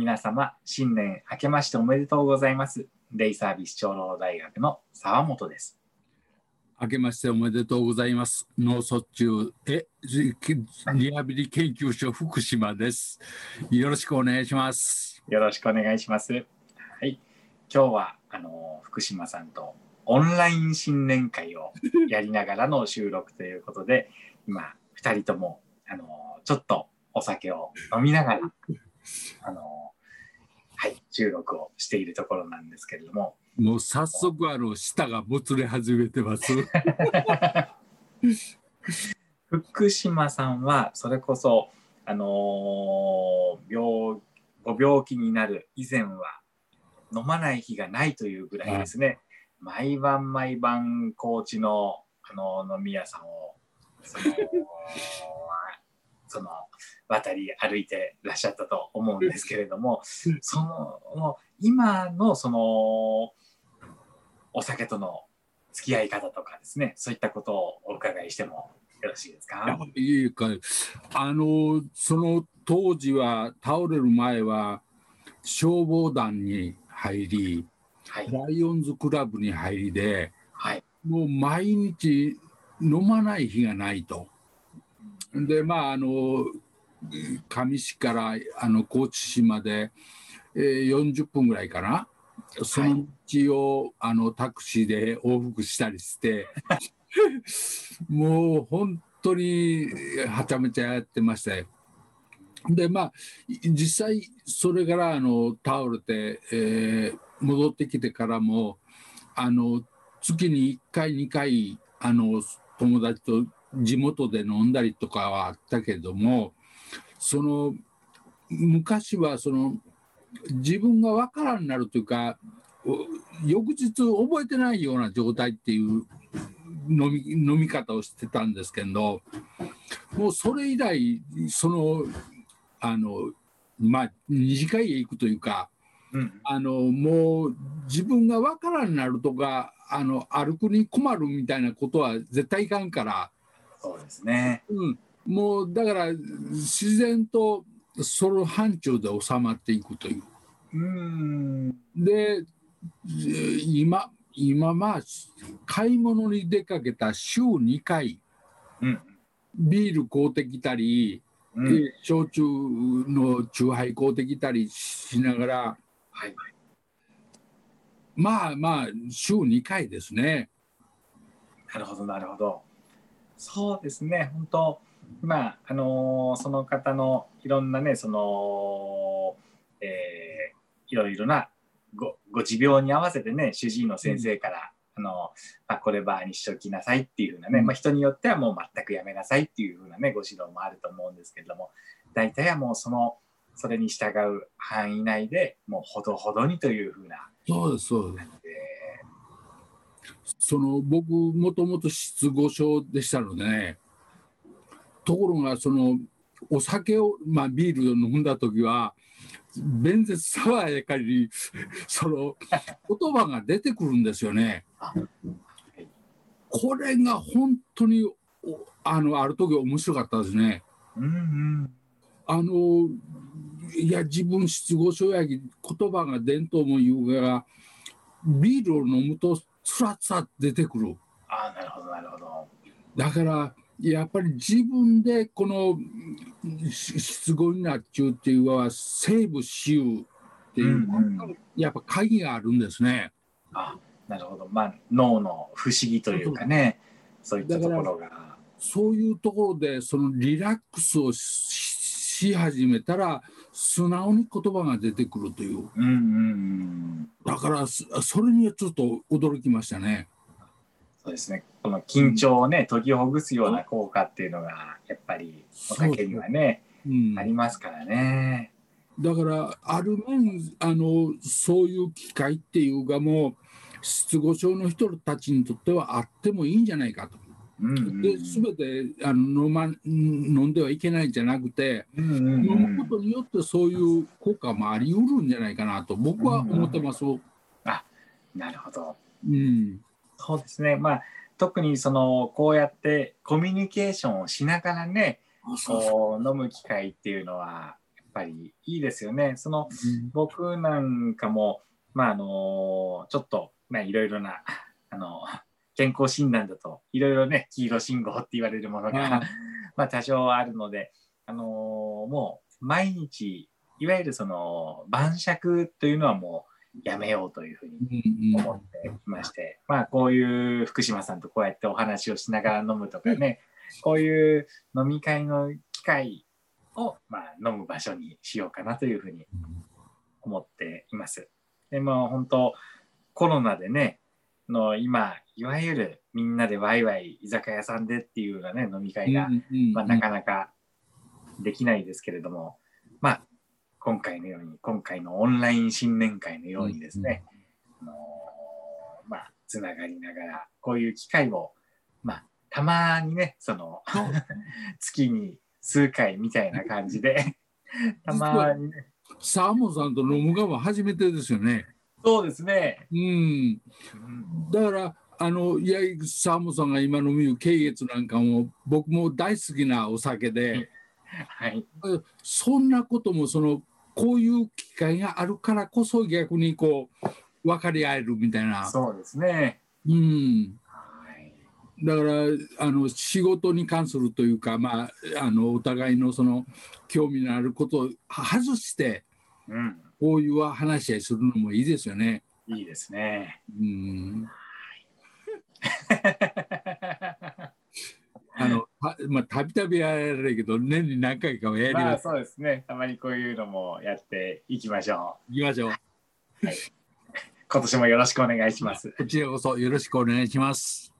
皆様、新年明けましておめでとうございます。デイサービス長老大学の沢本です。明けましておめでとうございます。脳卒中えリリハビリ研究所福島です。よろしくお願いします。よろしくお願いします。はい。今日は、あの、福島さんとオンライン新年会をやりながらの収録ということで、今、二人とも、あの、ちょっとお酒を飲みながら、あの、はい、収録をしているところなんですけれども、もう早速あの舌がもつれ始めてます。福島さんはそれこそ、あのー病ご病気になる以前は飲まない日がないというぐらいですね、毎晩毎晩高知のあの飲み屋さんをその渡り歩いてらっしゃったと思うんですけれどもその今のそのお酒との付き合い方とかですねそういったことをお伺いしてもよろしいですか？いいかあのその当時は倒れる前は消防団に入りはい。ライオンズクラブに入りではい。もう毎日飲まない日がないと。でまああの上市からあの高知市まで、えー40分ぐらいかな。その道を、あのタクシーで往復したりして もう本当にはちゃめちゃやってましてでまあ実際それからあの倒れて、えー戻ってきてからもあの月に1回2回あの友達と地元で飲んだりとかはあったけどもその昔はその自分が分からんなるというかお翌日覚えてないような状態っていう飲み飲み方をしてたんですけどもうそれ以来そのあのまあ二次会へ行くというかうん。あのもう自分が分からんなるとかあの歩くに困るみたいなことは絶対いかんから、そうですね。うん、もうだから自然とその範疇で収まっていくという。うーん。でえ今今まあ買い物に出かけた週2回。うん。ビール買うてきたり、うん。え焼酎の酎ハイ買うてきたりしながら。はい。まあまあ週2回ですね。なるほどなるほどそうですね。本当まああのーその方のいろんなねそのえーいろいろなごご持病に合わせてね主治医の先生から、あのまあ、これバーにしときなさいっていうふうなね、うん。まあ、人によってはもう全くやめなさいっていうふうなねご指導もあると思うんですけれども大体はもうそのそれに従う範囲内でもうほどほどにというふうな、そうですそうです。えその僕もともと失語症でしたのでねところがそのお酒を、まあ、ビールを飲んだ時は弁舌爽やかにその言葉が出てくるんですよね。これが本当におあのある時面白かったですね。ーうんうんあのいや自分失語症やき言葉が伝統も言うがビールを飲むとつらつら出てくる。ああなるほどなるほどだからやっぱり自分でこのし失語になっちゅうっていうのはセーブしようっていう、うんうんやっぱ鍵があるんですね。あなるほどまあ脳の不思議というかねそういったところがそういうところでそのリラックスをしし始めたら素直に言葉が出てくるという。うんうんうん。だからそそれにはちょっと驚きましたね。そうですね。この緊張をね解きほぐすような効果っていうのがやっぱりお酒にはねうん。ありますからね。だからある面あのそういう機会っていうかもう失語症の人たちにとってはあってもいいんじゃないかと。うんうんで全てあの飲ま飲んではいけないんじゃなくて、うんうんうん飲むことによってそういう効果もあり得るんじゃないかなと僕は思ってます。なるほど。うん。そうですね。まあ特にそのこうやってコミュニケーションをしながらねこう飲む機会っていうのはやっぱりいいですよね。そのうん。僕なんかも、まああのちょっと、まあ、いろいろな、あの健康診断だといろいろね黄色信号って言われるものが、あ まあ多少あるので、あのもう毎日いわゆるその晩酌というのはもうやめようというふうにうんうん思ってきまして、まあこういう福島さんとこうやってお話をしながら飲むとかね、こういう飲み会の機会を、まあ、飲む場所にしようかなというふうに思っています。でも本当コロナでねの今いわゆるみんなでワイワイ居酒屋さんでっていうようなね飲み会が、うんうんまあ、なかなかできないですけれども、まあ今回のように今回のオンライン新年会のようにですね、あのまあつながりながらこういう機会をまあたまにねその 月に数回みたいな感じで たまにね。サーモンさんと飲むがは初めてですよね。そうですね、うん、うんだからあのいやサーモンさんが今飲む経月なんかも僕も大好きなお酒で、はい。そんなこともそのこういう機会があるからこそ逆にこう分かり合えるみたいな。そうですね。うん。はいだからあの仕事に関するというか、まあ、あのお互いのその興味のあることを外してうんこういう話し合いするのもいいですよね。いいですねうんあのたまあたびたびやられるけど年に何回かはやります。まあそうですねたまにこういうのもやっていきましょういきましょう。今年もよろしくお願いしますこちらこそよろしくお願いします。